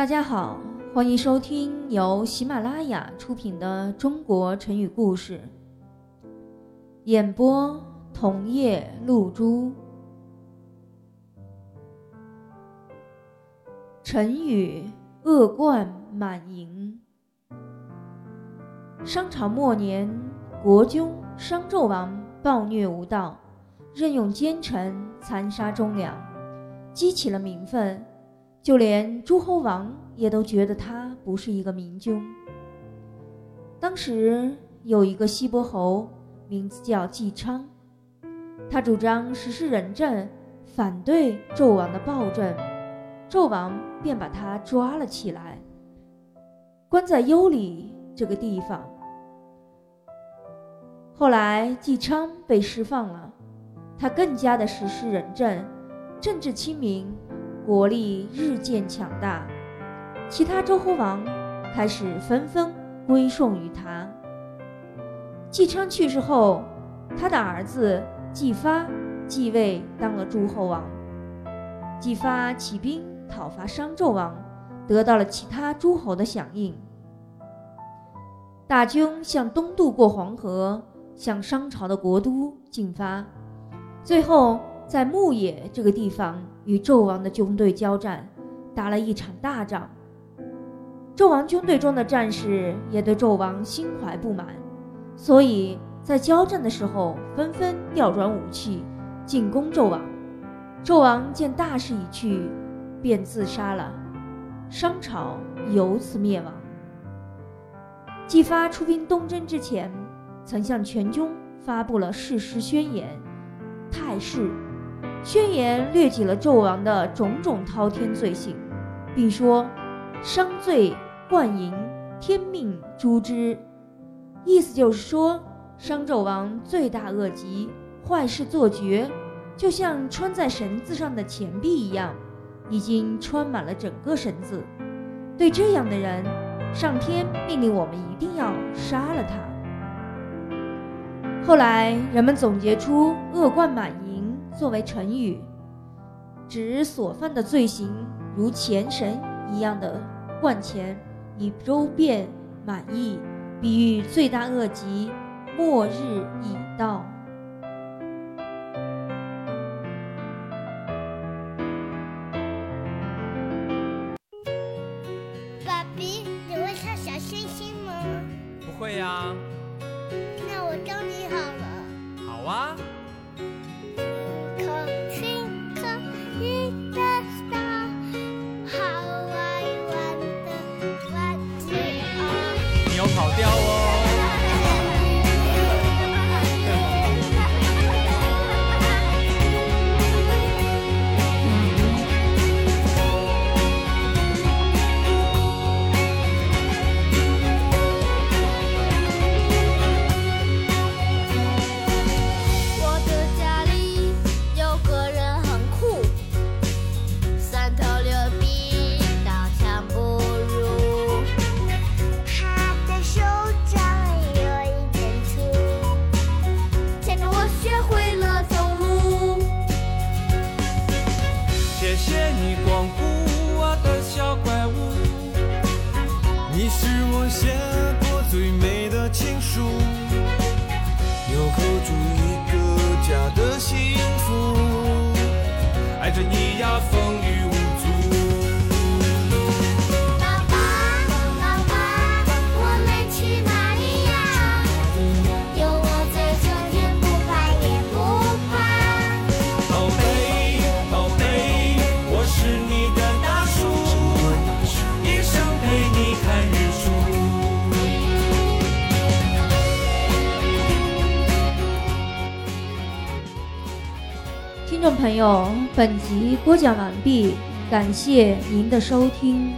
大家好，欢迎收听由喜马拉雅出品的《中国成语故事》，演播桐叶露珠。成语“恶贯满盈”。商朝末年，国君商纣王暴虐无道，任用奸臣残杀忠良，激起了民愤。就连诸侯王也都觉得他不是一个明君。当时有一个西伯侯，名字叫季昌，他主张实施仁政，反对纣王的暴政，纣王便把他抓了起来，关在幽里这个地方。后来季昌被释放了，他更加的实施仁政，政治清明。国力日渐强大，其他诸侯王开始纷纷归顺于他。季昌去世后，他的儿子季发继位当了诸侯王。季发起兵讨伐商纣王，得到了其他诸侯的响应。大军向东渡过黄河，向商朝的国都进发，最后。在牧野这个地方与纣王的军队交战，打了一场大仗。纣王军队中的战士也对纣王心怀不满，所以在交战的时候纷纷调转武器进攻纣王。纣王见大势已去，便自杀了，商朝由此灭亡。姬发出兵东征之前，曾向全军发布了誓师宣言，太师。宣言列举了纣王的种种滔天罪行，并说：“商罪贯盈，天命诛之。”意思就是说，商纣王罪大恶极，坏事做绝，就像穿在绳子上的钱币一样，已经穿满了整个绳子。对这样的人，上天命令我们一定要杀了他。后来人们总结出“恶贯满盈”。作为成语，指所犯的罪行如钱神一样的贯前，以周遍满意，比喻罪大恶极，末日已到。爸比，你会唱小星星吗？不会呀。那我教你好屌哦。是我写过最美的情书，纽扣住一个家的幸福，爱着你呀，风雨听众朋友，本集播讲完毕，感谢您的收听。